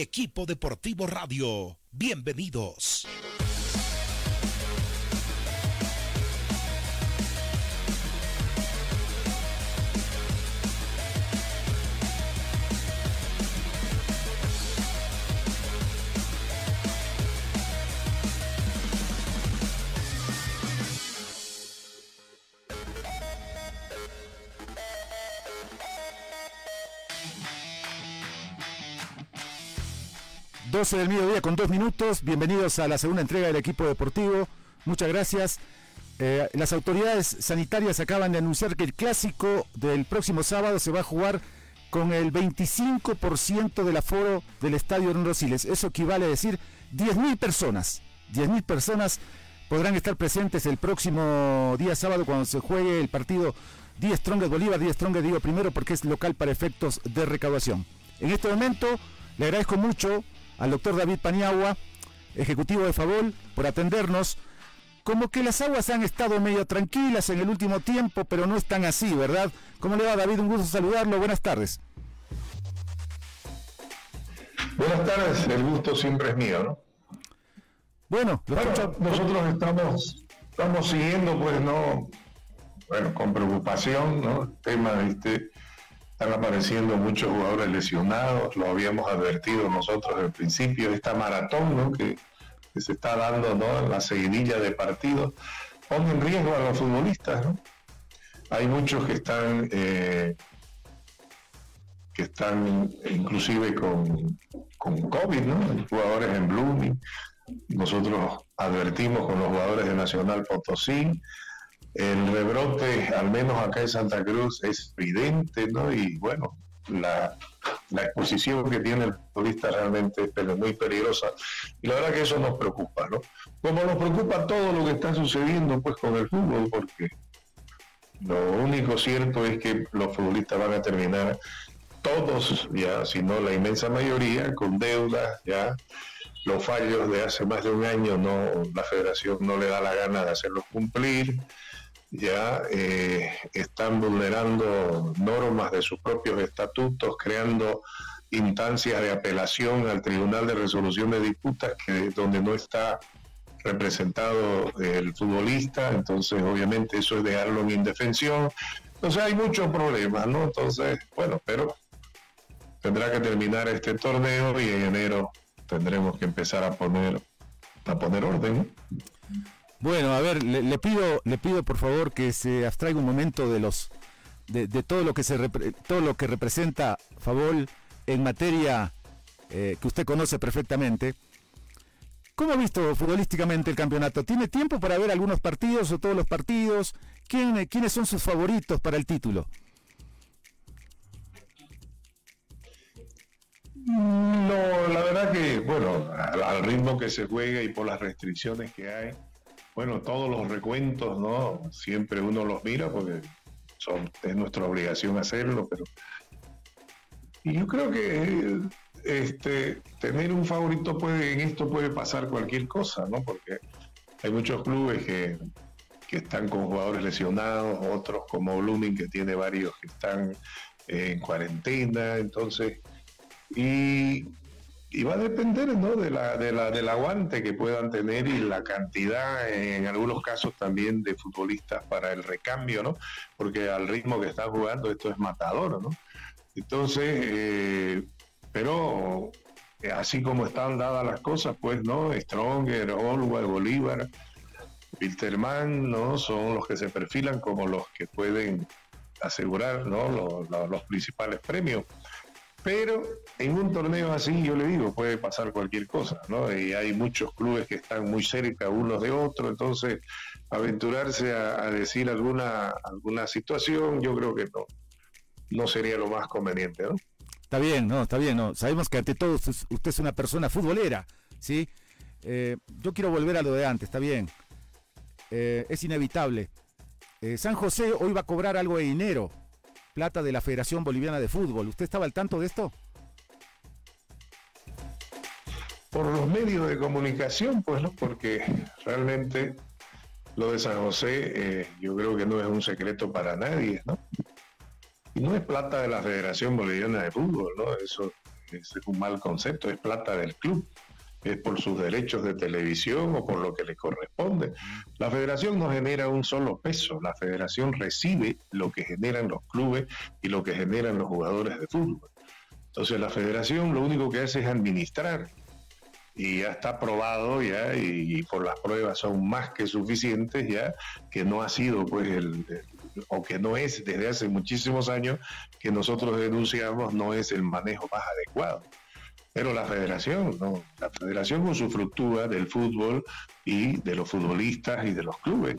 Equipo deportivo radio. Bienvenidos. Del mediodía con dos minutos. Bienvenidos a la segunda entrega del equipo deportivo. Muchas gracias. Eh, las autoridades sanitarias acaban de anunciar que el clásico del próximo sábado se va a jugar con el 25% del aforo del estadio Don Rosiles. Eso equivale a decir 10.000 personas. 10.000 personas podrán estar presentes el próximo día sábado cuando se juegue el partido 10 Strongest Bolívar, 10 Strongest digo primero porque es local para efectos de recaudación. En este momento le agradezco mucho al doctor David Paniagua, ejecutivo de Favol, por atendernos. Como que las aguas han estado medio tranquilas en el último tiempo, pero no están así, ¿verdad? ¿Cómo le va David? Un gusto saludarlo. Buenas tardes. Buenas tardes, el gusto siempre es mío, ¿no? Bueno, nosotros estamos, estamos siguiendo, pues, ¿no? Bueno, con preocupación, ¿no? El tema, ¿viste? Están apareciendo muchos jugadores lesionados, lo habíamos advertido nosotros al principio, esta maratón que, se está dando ¿no? la seguidilla de partidos, pone en riesgo a los futbolistas. Hay muchos que están, eh, que están inclusive con, con COVID, ¿no? jugadores en Blooming. Nosotros advertimos con los jugadores de Nacional Potosí, el rebrote, al menos acá en Santa Cruz, es evidente, ¿no? Y bueno, la, exposición que tiene el turista realmente es muy peligrosa. Y la verdad que eso nos preocupa, ¿no? Como nos preocupa todo lo que está sucediendo pues con el fútbol, porque lo único cierto es que los futbolistas van a terminar todos, ya, si no la inmensa mayoría, con deudas, ya. Los fallos de hace más de un año no, la federación no le da la gana de hacerlos cumplir ya eh, están vulnerando normas de sus propios estatutos, creando instancias de apelación al Tribunal de Resolución de Disputas, que donde no está representado el futbolista, entonces obviamente eso es dejarlo en indefensión. Entonces hay muchos problemas, ¿no? Entonces, bueno, pero tendrá que terminar este torneo y en enero tendremos que empezar a poner a poner orden. Bueno, a ver, le, pido, le pido por favor que se abstraiga un momento de los de, todo lo que se todo lo que representa Favol en materia eh, que usted conoce perfectamente. ¿Cómo ha visto futbolísticamente el campeonato? ¿Tiene tiempo para ver algunos partidos o todos los partidos? ¿Quién, ¿Quiénes son sus favoritos para el título? No, la verdad que, bueno, al ritmo que se juega y por las restricciones que hay, bueno, todos los recuentos, ¿no? Siempre uno los mira porque son, es nuestra obligación hacerlo, pero... Y yo creo que este, tener un favorito puede, en esto puede pasar cualquier cosa, ¿no? Porque hay muchos clubes que, que están con jugadores lesionados, otros como Blooming que tiene varios que están en cuarentena, entonces, y y va a depender ¿no? de la, de la, del aguante que puedan tener y la cantidad, en algunos casos también, de futbolistas para el recambio, ¿no? Porque al ritmo que están jugando esto es matador, ¿no? Entonces, eh, pero eh, así como están dadas las cosas, pues, ¿no? Stronger, Olwa, Bolívar, Wilterman, ¿no? Son los que se perfilan como los que pueden asegurar, ¿no? los, los principales premios. Pero en un torneo así, yo le digo, puede pasar cualquier cosa, ¿no? Y hay muchos clubes que están muy cerca unos de otros, entonces aventurarse a, decir alguna, alguna situación, yo creo que no, no sería lo más conveniente, ¿no? Está bien, no, está bien, no. Sabemos que ante todo usted es una persona futbolera, ¿sí? Eh, yo quiero volver a lo de antes, está bien. Eh, es inevitable. Eh, San José hoy va a cobrar algo de dinero, plata de la Federación Boliviana de Fútbol. ¿Usted estaba al tanto de esto? Por los medios de comunicación, pues no, porque realmente lo de San José yo creo que no es un secreto para nadie, ¿no? Y no es plata de la Federación Boliviana de Fútbol, ¿no? Eso, es un mal concepto, es plata del club es por sus derechos de televisión o por lo que le corresponde. La federación no genera un solo peso, la federación recibe lo que generan los clubes y lo que generan los jugadores de fútbol. Entonces la federación lo único que hace es administrar y ya está probado ya y, por las pruebas son más que suficientes ya que no ha sido pues el, o que no es desde hace muchísimos años que nosotros denunciamos no es el manejo más adecuado pero la federación, no, la federación con su fructúa del fútbol y de los futbolistas y de los clubes.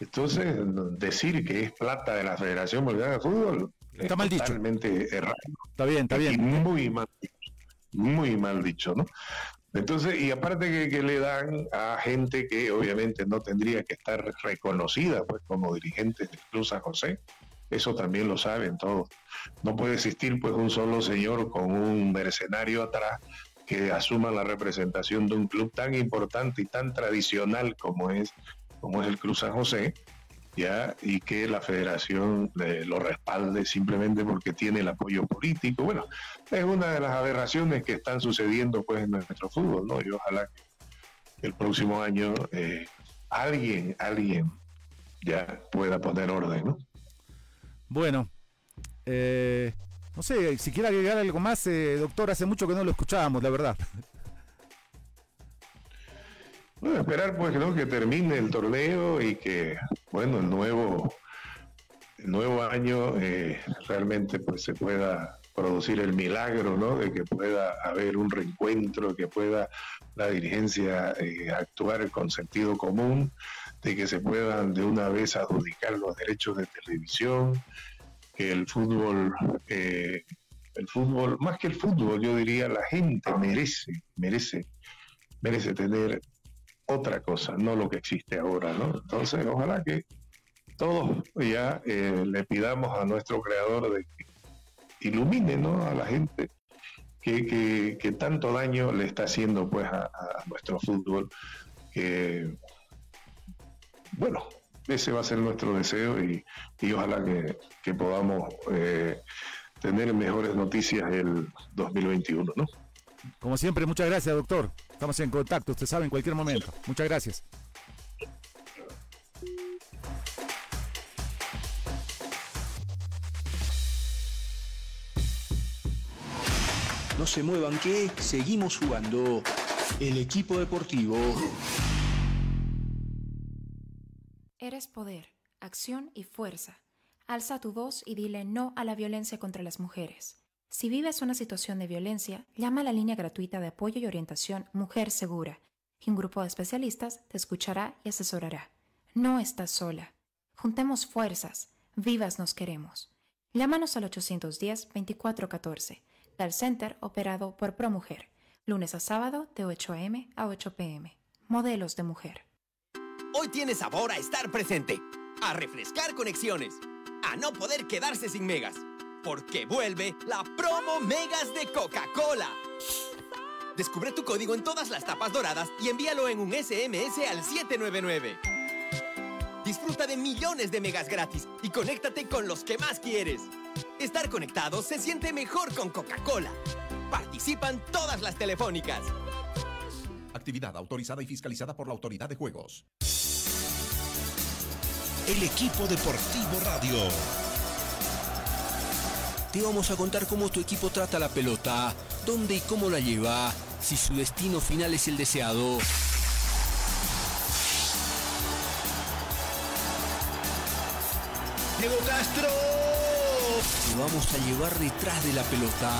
Entonces, decir que es plata de la Federación Boliviana de Fútbol está mal dicho. Totalmente errado. Está bien, está bien. muy mal dicho, muy mal dicho, ¿no? Entonces, y aparte que, le dan a gente que obviamente no tendría que estar reconocida pues como dirigentes del Club San José, eso también lo saben todos. No puede existir pues un solo señor con un mercenario atrás que asuma la representación de un club tan importante y tan tradicional como es, como es el Cruz San José, ya, y que la federación lo respalde simplemente porque tiene el apoyo político. Bueno, es una de las aberraciones que están sucediendo pues en nuestro fútbol, ¿no? Y ojalá que el próximo año eh, alguien, alguien ya pueda poner orden, ¿no? Bueno, eh, no sé, si quiere agregar algo más, eh, doctor, hace mucho que no lo escuchábamos, la verdad. Bueno, esperar pues que termine el torneo y que, bueno, el nuevo, el nuevo año eh, realmente pues se pueda producir el milagro, ¿no? De que pueda haber un reencuentro, que pueda la dirigencia actuar con sentido común, de que se puedan de una vez adjudicar los derechos de televisión, que el fútbol, eh, el fútbol, más que el fútbol, yo diría la gente merece, merece, merece tener otra cosa, no lo que existe ahora, ¿no? Entonces, ojalá que todos ya eh, le pidamos a nuestro creador de que ilumine, ¿no? A la gente que, que, tanto daño le está haciendo, pues, a, a nuestro fútbol, que bueno, ese va a ser nuestro deseo y, ojalá que, podamos eh, tener mejores noticias el 2021, ¿no? Como siempre, muchas gracias, doctor. Estamos en contacto, usted sabe, en cualquier momento. Muchas gracias. No se muevan que seguimos jugando. El equipo deportivo poder, acción y fuerza. Alza tu voz y dile no a la violencia contra las mujeres. Si vives una situación de violencia, llama a la línea gratuita de apoyo y orientación Mujer Segura, y un grupo de especialistas te escuchará y asesorará. No estás sola. Juntemos fuerzas. Vivas nos queremos. Llámanos al 810-2414, del Center operado por ProMujer, lunes a sábado de 8 a.m. a 8 p.m. Modelos de mujer. Hoy tiene sabor a estar presente, a refrescar conexiones, a no poder quedarse sin megas, porque vuelve la promo Megas de Coca-Cola. Descubre tu código en todas las tapas doradas y envíalo en un SMS al 799. Disfruta de millones de megas gratis y conéctate con los que más quieres. Estar conectado se siente mejor con Coca-Cola. Participan todas las telefónicas. Actividad autorizada y fiscalizada por la Autoridad de Juegos el equipo deportivo radio. Te vamos a contar cómo tu equipo trata la pelota, dónde y cómo la lleva, si su destino final es el deseado. Diego Castro. Te vamos a llevar detrás de la pelota,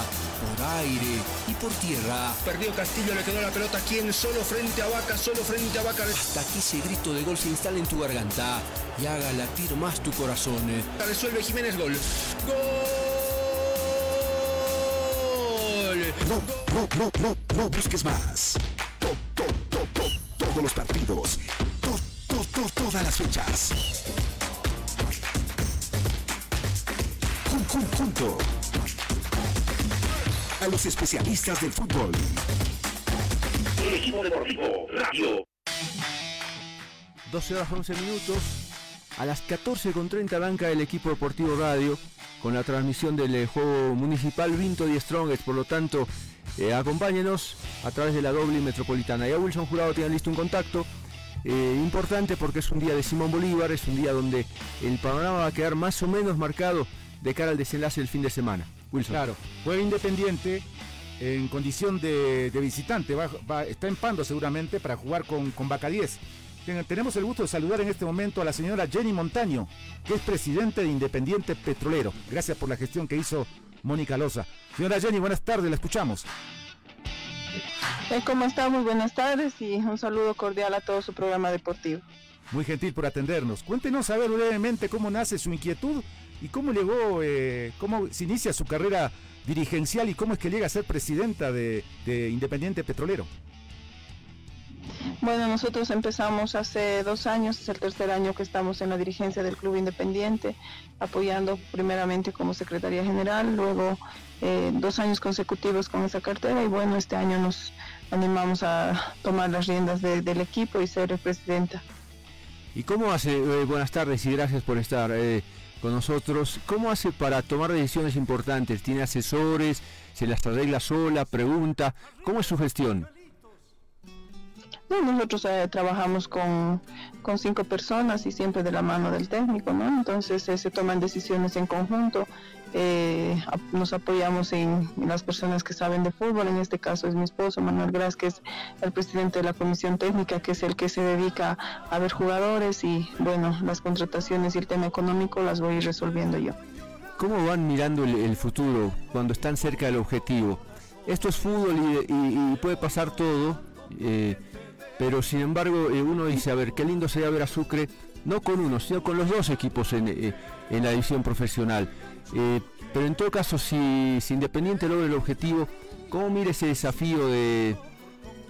por aire y por tierra. Perdió Castillo, le quedó la pelota. ¿Quién? Solo frente a Vaca, solo frente a Vaca. Hasta que ese grito de gol se instale en tu garganta y haga latir más tu corazón. Resuelve Jiménez, gol. ¡Gol! no, no, no, no busques más. todos los partidos. todas las fechas. Junto a los especialistas del fútbol. El equipo deportivo Radio. 12 horas 11 minutos. A las 14.30 arranca el equipo deportivo Radio con la transmisión del eh, juego municipal Vinto y Strongest. Por lo tanto, eh, acompáñenos a través de la doble metropolitana. Ya Wilson Jurado tiene listo un contacto. Eh, importante porque es un día de Simón Bolívar, es un día donde el panorama va a quedar más o menos marcado de cara al desenlace del fin de semana. Wilson. Claro, juega Independiente en condición de, visitante, está en Pando seguramente para jugar con, con Vaca 10 tenemos el gusto de saludar en este momento a la señora Jenny Montaño, que es presidente de Independiente Petrolero. Gracias por la gestión que hizo Mónica Loza. Señora Jenny, buenas tardes, la escuchamos. Eh, ¿Cómo está? Muy buenas tardes y un saludo cordial a todo su programa deportivo. Muy gentil por atendernos. Cuéntenos a ver brevemente cómo nace su inquietud y cómo llegó, eh, cómo se inicia su carrera dirigencial y cómo es que llega a ser presidenta de Independiente Petrolero. Bueno, nosotros empezamos hace dos años, es el tercer año que estamos en la dirigencia del Club Independiente, apoyando primeramente como Secretaría General, luego eh, dos años consecutivos con esa cartera y bueno, este año nos animamos a tomar las riendas del equipo y ser presidenta. ¿Y cómo hace, eh, buenas tardes y gracias por estar eh, con nosotros, cómo hace para tomar decisiones importantes? ¿Tiene asesores? ¿Se las arregla sola? ¿Pregunta? ¿Cómo es su gestión? Nosotros eh, trabajamos con, cinco personas y siempre de la mano del técnico, ¿no? Entonces eh, se toman decisiones en conjunto, eh, nos apoyamos en, las personas que saben de fútbol, en este caso es mi esposo Manuel Gras, que es el presidente de la comisión técnica, que es el que se dedica a ver jugadores y bueno, las contrataciones y el tema económico las voy resolviendo yo. ¿Cómo van mirando el, futuro cuando están cerca del objetivo? Esto es fútbol y, puede pasar todo. Pero sin embargo, eh, uno dice, a ver, qué lindo sería ver a Sucre, no con uno, sino con los dos equipos en, eh, la división profesional. Eh, pero en todo caso, si, Independiente logra el objetivo, ¿cómo mire ese desafío de,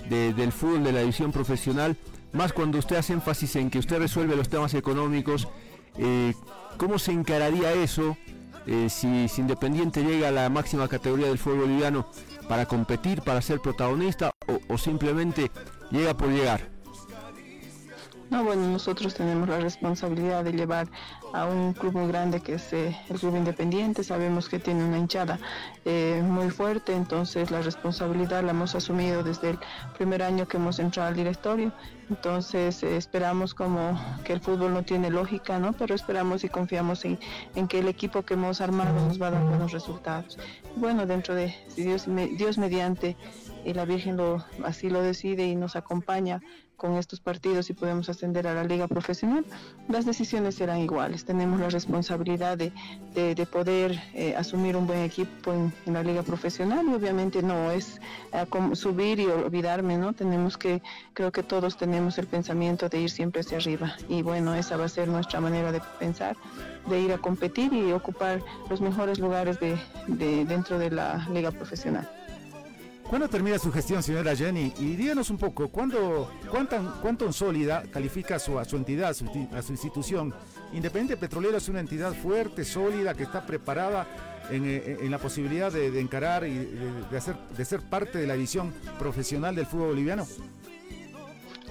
del fútbol de la división profesional? Más cuando usted hace énfasis en que usted resuelve los temas económicos, ¿cómo se encararía eso si, Independiente llega a la máxima categoría del fútbol boliviano para competir, para ser protagonista o simplemente llega por llegar. No, bueno, nosotros tenemos la responsabilidad de llevar a un club muy grande que es eh, el Club Independiente. Sabemos que tiene una hinchada eh, muy fuerte, entonces la responsabilidad la hemos asumido desde el primer año que hemos entrado al directorio. Entonces eh, esperamos como que el fútbol no tiene lógica, ¿no? Pero esperamos y confiamos en, que el equipo que hemos armado nos va a dar buenos resultados. Bueno, dentro de Dios, Dios mediante y la Virgen lo, así lo decide y nos acompaña con estos partidos y podemos ascender a la liga profesional, las decisiones serán iguales. Tenemos la responsabilidad de, de, poder eh, asumir un buen equipo en, la liga profesional y obviamente no es eh, subir y olvidarme, ¿no? Tenemos que, creo que todos tenemos el pensamiento de ir siempre hacia arriba y bueno, esa va a ser nuestra manera de pensar, de ir a competir y ocupar los mejores lugares de dentro de la liga profesional. ¿Cuándo termina su gestión, señora Jenny? Y díganos un poco, ¿cuándo, cuánto sólida califica a su, su entidad, a su, institución? Independiente Petrolero es una entidad fuerte, sólida, que está preparada en, eh, la posibilidad de, encarar y de, de ser parte de la visión profesional del fútbol boliviano.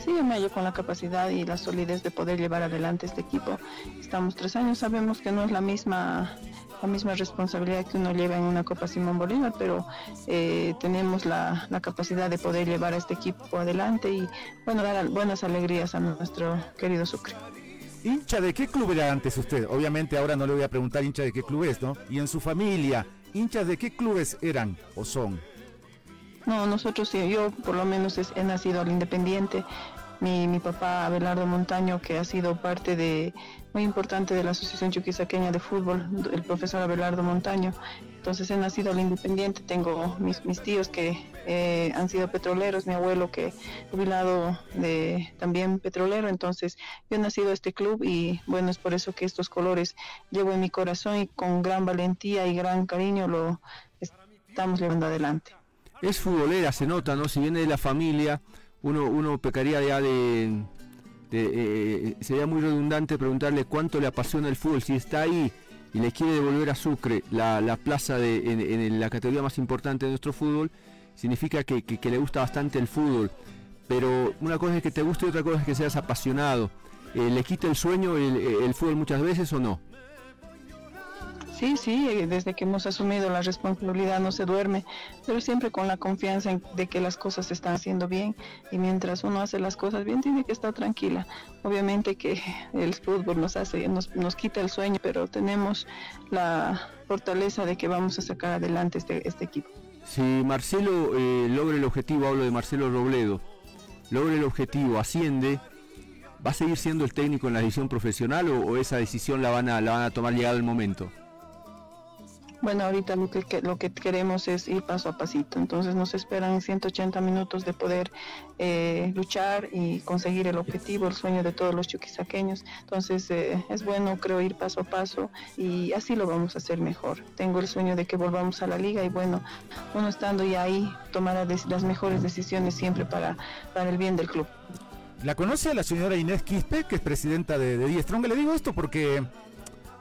Sí, me hallo con la capacidad y la solidez de poder llevar adelante este equipo. Estamos tres años, sabemos que no es la misma la misma responsabilidad que uno lleva en una Copa Simón Bolívar, pero eh, tenemos la, capacidad de poder llevar a este equipo adelante y bueno, dar buenas alegrías a nuestro querido Sucre. ¿Hincha de qué club era antes usted? Obviamente ahora no le voy a preguntar hincha de qué club es, ¿no? Y en su familia, ¿hinchas de qué clubes eran o son? No, nosotros sí, yo por lo menos he nacido al Independiente. Mi, mi papá Abelardo Montaño, que ha sido parte de, muy importante de la Asociación Chuquisaqueña de Fútbol, el profesor Abelardo Montaño. Entonces he nacido al independiente, tengo mis, mis tíos que eh, han sido petroleros, mi abuelo que jubilado de también petrolero, entonces yo he nacido a este club y bueno, es por eso que estos colores llevo en mi corazón y con gran valentía y gran cariño lo estamos llevando adelante. es futbolera, se nota, ¿no? Si viene de la familia, uno, uno pecaría ya de... Eh, sería muy redundante preguntarle cuánto le apasiona el fútbol, si está ahí y le quiere devolver a Sucre la, plaza de, en, la categoría más importante de nuestro fútbol, significa que, le gusta bastante el fútbol. Pero una cosa es que te guste y otra cosa es que seas apasionado. Eh, ¿Le quita el sueño el fútbol muchas veces o no? Sí, sí, eh, desde que hemos asumido la responsabilidad no se duerme, pero siempre con la confianza de que las cosas se están haciendo bien y mientras uno hace las cosas bien tiene que estar tranquila. Obviamente que el fútbol nos hace, nos, nos quita el sueño, pero tenemos la fortaleza de que vamos a sacar adelante este, este equipo. Si Marcelo eh, logra el objetivo, hablo de Marcelo Robledo, logra el objetivo, asciende, ¿va a seguir siendo el técnico en la división profesional o, o esa decisión la van a, la van a tomar llegado el momento? Bueno, ahorita lo que, lo que queremos es ir paso a pasito, entonces nos esperan 180 minutos de poder eh, luchar y conseguir el objetivo, el sueño de todos los chuquisaqueños, entonces eh, es bueno creo ir paso a paso y así lo vamos a hacer mejor. Tengo el sueño de que volvamos a la liga y bueno, uno estando ya ahí tomará las mejores decisiones siempre para, para el bien del club. ¿La conoce la señora Inés Quispe, que es presidenta de, de? Le digo esto porque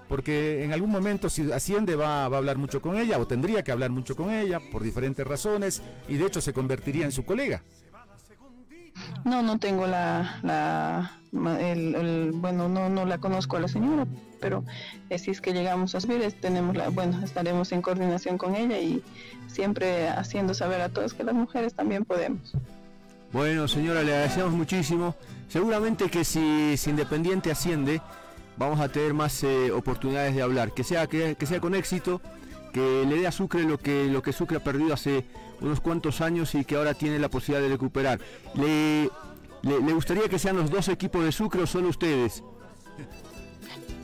porque en algún momento si asciende va, a hablar mucho con ella o tendría que hablar mucho con ella por diferentes razones y de hecho se convertiría en su colega. No, no tengo la, la el, bueno, no, no la conozco a la señora, pero eh, si es que llegamos a subir, tenemos la, bueno, estaremos en coordinación con ella y siempre haciendo saber a todos que las mujeres también podemos. Bueno, señora, le agradecemos muchísimo. Seguramente que si, si Independiente asciende, vamos a tener más eh, oportunidades de hablar. Que sea, que, sea con éxito, que le dé a Sucre lo que, lo que Sucre ha perdido hace unos cuantos años y que ahora tiene la posibilidad de recuperar. ¿Le, le, gustaría que sean los dos equipos de Sucre o solo ustedes?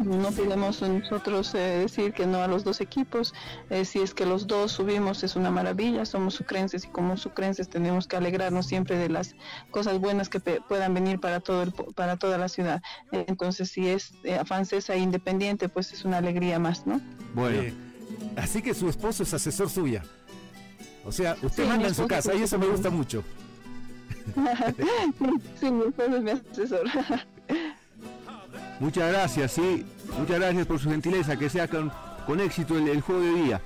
No podemos nosotros eh, decir que no a los dos equipos. Eh, si es que los dos subimos es una maravilla, somos sucrenses y como sucrenses tenemos que alegrarnos siempre de las cosas buenas que puedan venir para todo el, para toda la ciudad. entonces si es eh, francesa e independiente, pues es una alegría más, ¿no? Bueno, así que su esposo es asesor suya. O sea, usted manda en su casa y eso me gusta mucho. sí, mi esposo es mi asesor. Muchas gracias, sí. Muchas gracias por su gentileza. Que sea con, con éxito el, juego de día.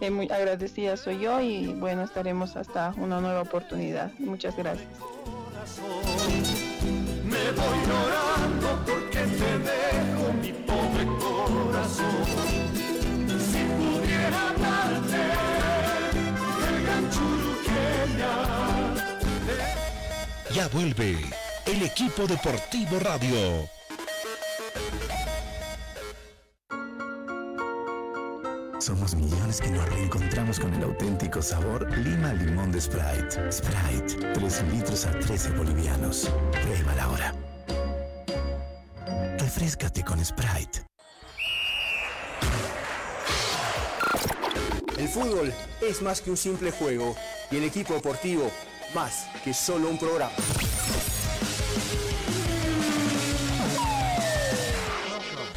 Eh, muy agradecida soy yo y bueno, estaremos hasta una nueva oportunidad. Muchas gracias. Me voy llorando porque te dejo mi pobre corazón. Si pudiera darte el Ya vuelve el equipo deportivo radio. Somos millones que nos reencontramos con el auténtico sabor Lima Limón de Sprite. Sprite, 3 litros a 13 bolivianos. Pruébala ahora. Refrescate con Sprite. El fútbol es más que un simple juego y el equipo deportivo más que solo un programa.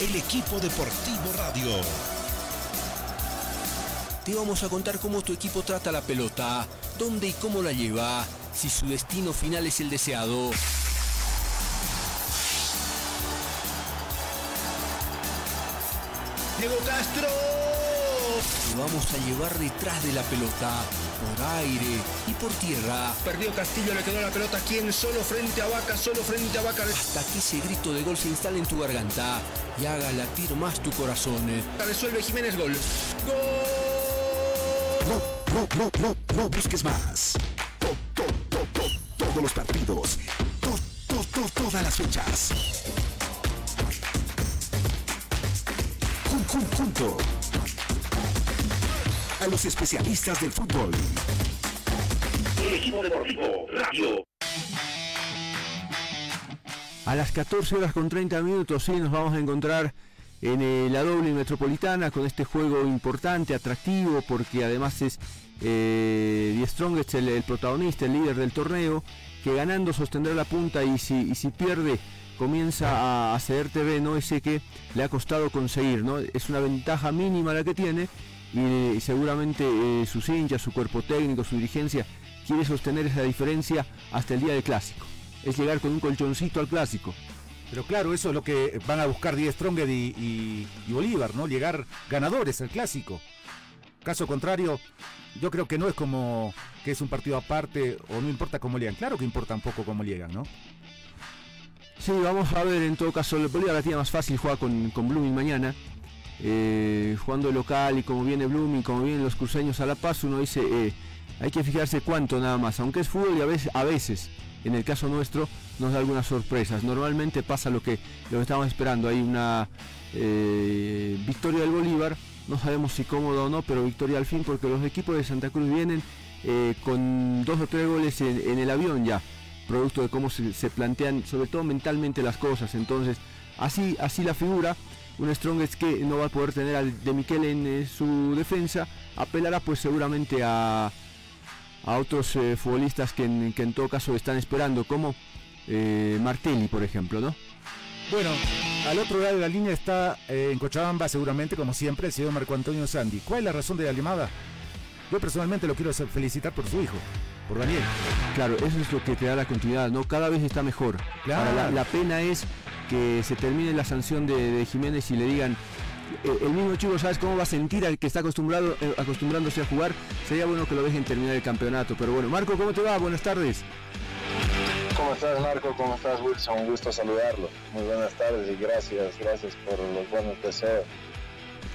el equipo deportivo radio. Te vamos a contar cómo tu equipo trata la pelota, dónde y cómo la lleva, si su destino final es el deseado. Diego Castro. Lo vamos a llevar detrás de la pelota, por aire y por tierra. Perdió Castillo, le quedó la pelota quien solo frente a Vaca, solo frente a Vaca. Hasta que ese grito de gol se instale en tu garganta y haga latir más tu corazón. Resuelve Jiménez gol. ¡Gol! No, no, no, no busques más. todos los partidos. todas las fechas. junto a los especialistas del fútbol. El equipo deportivo Radio. A las 14 horas con 30 minutos sí nos vamos a encontrar en la doble metropolitana con este juego importante, atractivo, porque además es eh, Die Strongest el, protagonista, el líder del torneo, que ganando sostendrá la punta y si, y si pierde comienza a ceder terreno ese que le ha costado conseguir, ¿no? Es una ventaja mínima la que tiene y, seguramente eh, sus hinchas, su cuerpo técnico, su dirigencia quiere sostener esa diferencia hasta el día del clásico. Es llegar con un colchoncito al clásico. Pero claro, eso es lo que van a buscar Die Stronger y, Bolívar, ¿no? Llegar ganadores al clásico. Caso contrario, yo creo que no es como que es un partido aparte o no importa cómo llegan. Claro que importa un poco cómo llegan, ¿no? Sí, vamos a ver en todo caso. El Bolívar la tiene más fácil jugar con, con Blooming mañana. Eh, jugando local y como viene Blooming, como vienen los cruceños a La Paz, uno dice, eh, hay que fijarse cuánto nada más. Aunque es fútbol y a veces, a veces en el caso nuestro, nos da algunas sorpresas. Normalmente pasa lo que, lo que estamos esperando. Hay una eh, victoria del Bolívar. No sabemos si cómodo o no, pero victoria al fin porque los equipos de Santa Cruz vienen con dos o tres goles en el avión ya producto de cómo se, plantean, sobre todo mentalmente, las cosas. Entonces, así, así la figura. Un Strongest que no va a poder tener al de Miquel en eh, su defensa, apelará pues seguramente a, a otros eh, futbolistas que en, que en, todo caso están esperando, como eh, Martelli, por ejemplo, ¿no? Bueno, al otro lado de la línea está en Cochabamba, seguramente, como siempre, el señor Marco Antonio Sandy. ¿Cuál es la razón de la llamada? Yo personalmente lo quiero felicitar por su hijo por Daniel. Claro, eso es lo que te da la continuidad, ¿no? Cada vez está mejor. la, pena es que se termine la sanción de, Jiménez y le digan, eh, el mismo chico, ¿sabes cómo va a sentir al que está acostumbrado, eh, acostumbrándose a jugar? Sería bueno que lo dejen terminar el campeonato. Pero bueno, Marco, ¿cómo te va? Buenas tardes. ¿Cómo estás Marco? ¿Cómo estás Wilson? Un gusto saludarlo. Muy buenas tardes y gracias, gracias por los buenos deseos.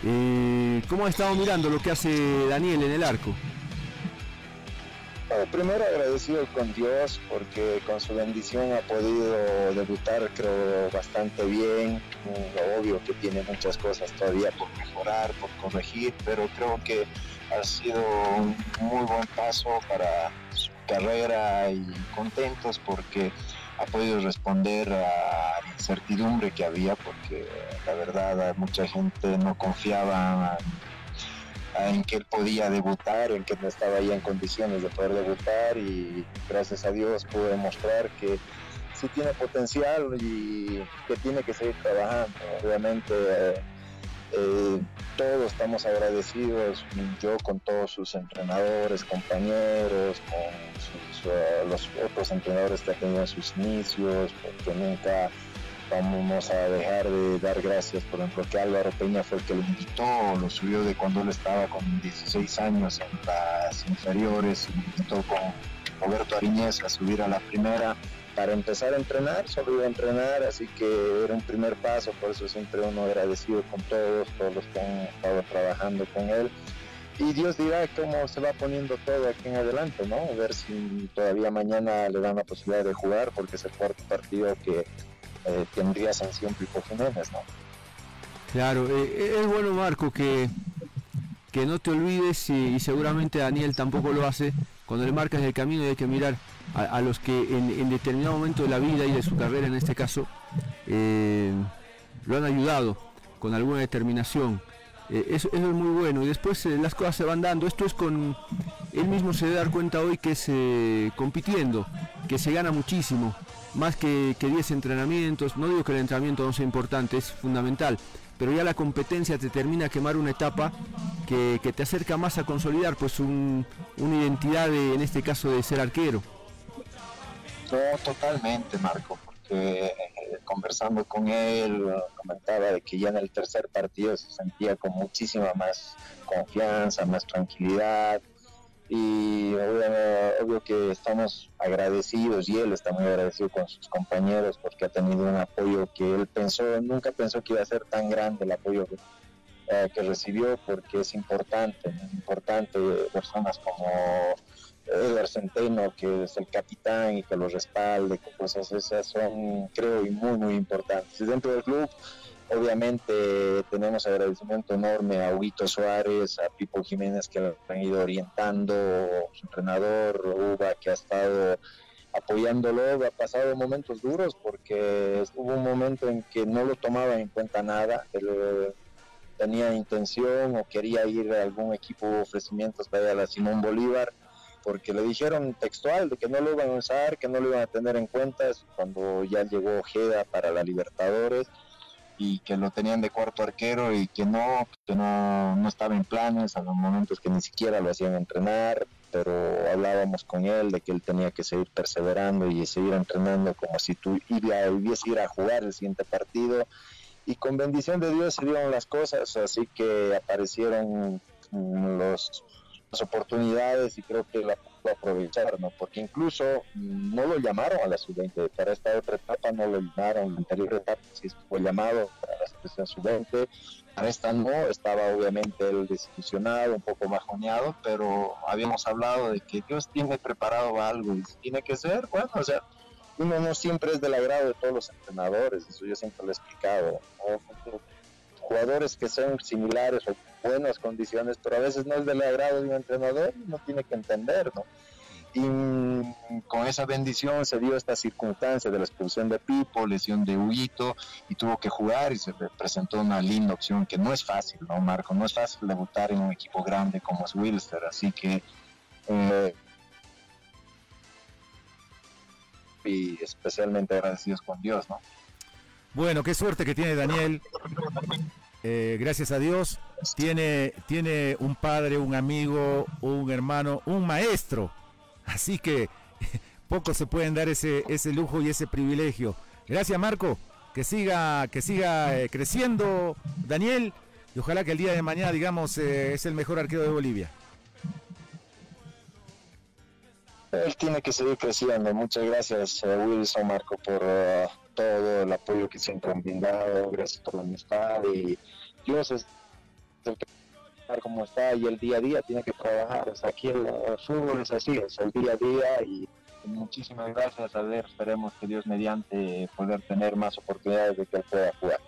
Eh, ¿Cómo ha estado mirando lo que hace Daniel en el arco? Primero agradecido con Dios porque con su bendición ha podido debutar creo bastante bien. Obvio que tiene muchas cosas todavía por mejorar, por corregir, pero creo que ha sido un muy buen paso para su carrera y contentos porque ha podido responder a la incertidumbre que había porque la verdad mucha gente no confiaba en que él podía debutar, en que no estaba ahí en condiciones de poder debutar y gracias a Dios pude demostrar que sí tiene potencial y que tiene que seguir trabajando. Obviamente eh, todos estamos agradecidos, yo con todos sus entrenadores, compañeros, con eh, los otros entrenadores que ha tenido en sus inicios, porque nunca vamos a dejar de dar gracias, por ejemplo, que Álvaro Peña fue el que lo invitó, lo subió de cuando él estaba con 16 años en las inferiores, lo invitó con Roberto Ariñez a subir a la primera para empezar a entrenar, solo iba a entrenar, así que era un primer paso, por eso siempre uno agradecido con todos, todos los que han estado trabajando con él. Y Dios dirá cómo se va poniendo todo aquí en adelante, ¿no? Ver si todavía mañana le dan la posibilidad de jugar, porque es el cuarto partido que eh, tendría sanción Pipo ¿no? Claro, eh, eh, es bueno Marco que, que no te olvides y, seguramente Daniel tampoco lo hace, cuando le marcas el camino hay que mirar a, los que en, determinado momento de la vida y de su carrera en este caso lo han ayudado con alguna determinación. eso, es muy bueno y después las cosas se van dando. Esto es con, él mismo se debe dar cuenta hoy que es compitiendo, que se gana muchísimo más que, 10 entrenamientos, no digo que el entrenamiento no sea importante, es fundamental, pero ya la competencia te termina a quemar una etapa que, te acerca más a consolidar pues una identidad en este caso de ser arquero. No, totalmente Marco, porque conversando con él, comentaba de que ya en el tercer partido se sentía con muchísima más confianza, más tranquilidad, y obvio, que estamos agradecidos y él está muy agradecido con sus compañeros porque ha tenido un apoyo que él pensó, nunca pensó que iba a ser tan grande el apoyo que, eh, recibió porque es importante, importante personas como Edgar Centeno, que es el capitán y que lo respalde, cosas esas son, creo, y muy, muy importantes. Dentro del club, obviamente, tenemos agradecimiento enorme a Huito Suárez, a Pipo Jiménez, que lo han ido orientando, su entrenador, Uba, que ha estado apoyándolo, ha pasado momentos duros porque hubo un momento en que no lo tomaba en cuenta nada, él tenía intención o quería ir a algún equipo ofrecimientos para la Simón Bolívar, porque le dijeron textual de que no lo iban a usar, que no lo iban a tener en cuenta cuando ya llegó Ojeda para la Libertadores y que lo tenían de cuarto arquero y que no, que no, no estaba en planes, a los momentos que ni siquiera lo hacían entrenar, pero hablábamos con él de que él tenía que seguir perseverando y seguir entrenando como si tú a ir a jugar el siguiente partido. Y con bendición de Dios se dieron las cosas, así que aparecieron los las oportunidades y creo que la aprovechar, ¿no? Porque incluso no lo llamaron a la sub-20, para esta otra etapa no lo llamaron, la anterior etapa sí fue llamado para la selección sub-20, para esta no, estaba obviamente él desilusionado, un poco bajoneado, pero habíamos hablado de que Dios tiene preparado algo y tiene que ser, bueno, o sea, uno no siempre es del agrado de todos los entrenadores, eso yo siempre lo he explicado, jugadores que son similares o buenas condiciones, pero a veces no es del agrado de un entrenador, no tiene que entender, ¿no? Y con esa bendición se dio esta circunstancia de la expulsión de Pipo, lesión de Huguito, y tuvo que jugar y se presentó una linda opción que no es fácil, ¿no, Marco? No es fácil debutar en un equipo grande como es Wilster, así que... Eh, y especialmente agradecidos con Dios, ¿no? Bueno, qué suerte que tiene Daniel eh, gracias a Dios, tiene, tiene un padre, un amigo, un hermano, un maestro. Así que pocos se pueden dar ese, ese lujo y ese privilegio. Gracias Marco, que siga, que siga eh, creciendo Daniel y ojalá que el día de mañana, digamos, eh, es el mejor arquero de Bolivia. Él tiene que seguir creciendo. Muchas gracias, Wilson Marco, por todo el apoyo que siempre han brindado, gracias por la amistad y que como está y el día a día tiene que trabajar. O aquí el, fútbol es así, es el día a día y muchísimas gracias. A ver, esperemos que Dios mediante poder tener más oportunidades de que él pueda jugar.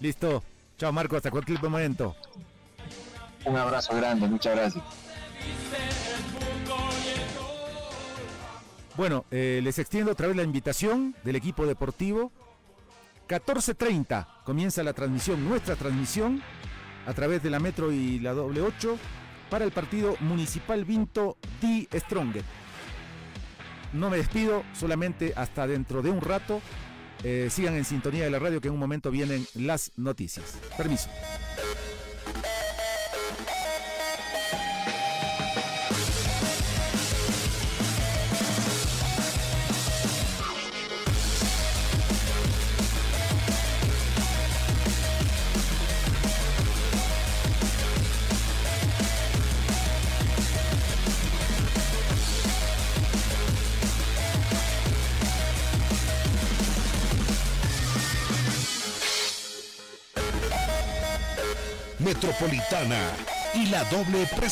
Listo. Chao Marco, hasta cualquier momento. Un abrazo grande, muchas gracias. Bueno, eh, les extiendo otra vez la invitación del equipo deportivo. 14.30 comienza la transmisión, nuestra transmisión, a través de la Metro y la doble 8 para el partido Municipal Vinto D Stronger. No me despido, solamente hasta dentro de un rato. Eh, sigan en sintonía de la radio que en un momento vienen las noticias. Permiso. Metropolitana y la doble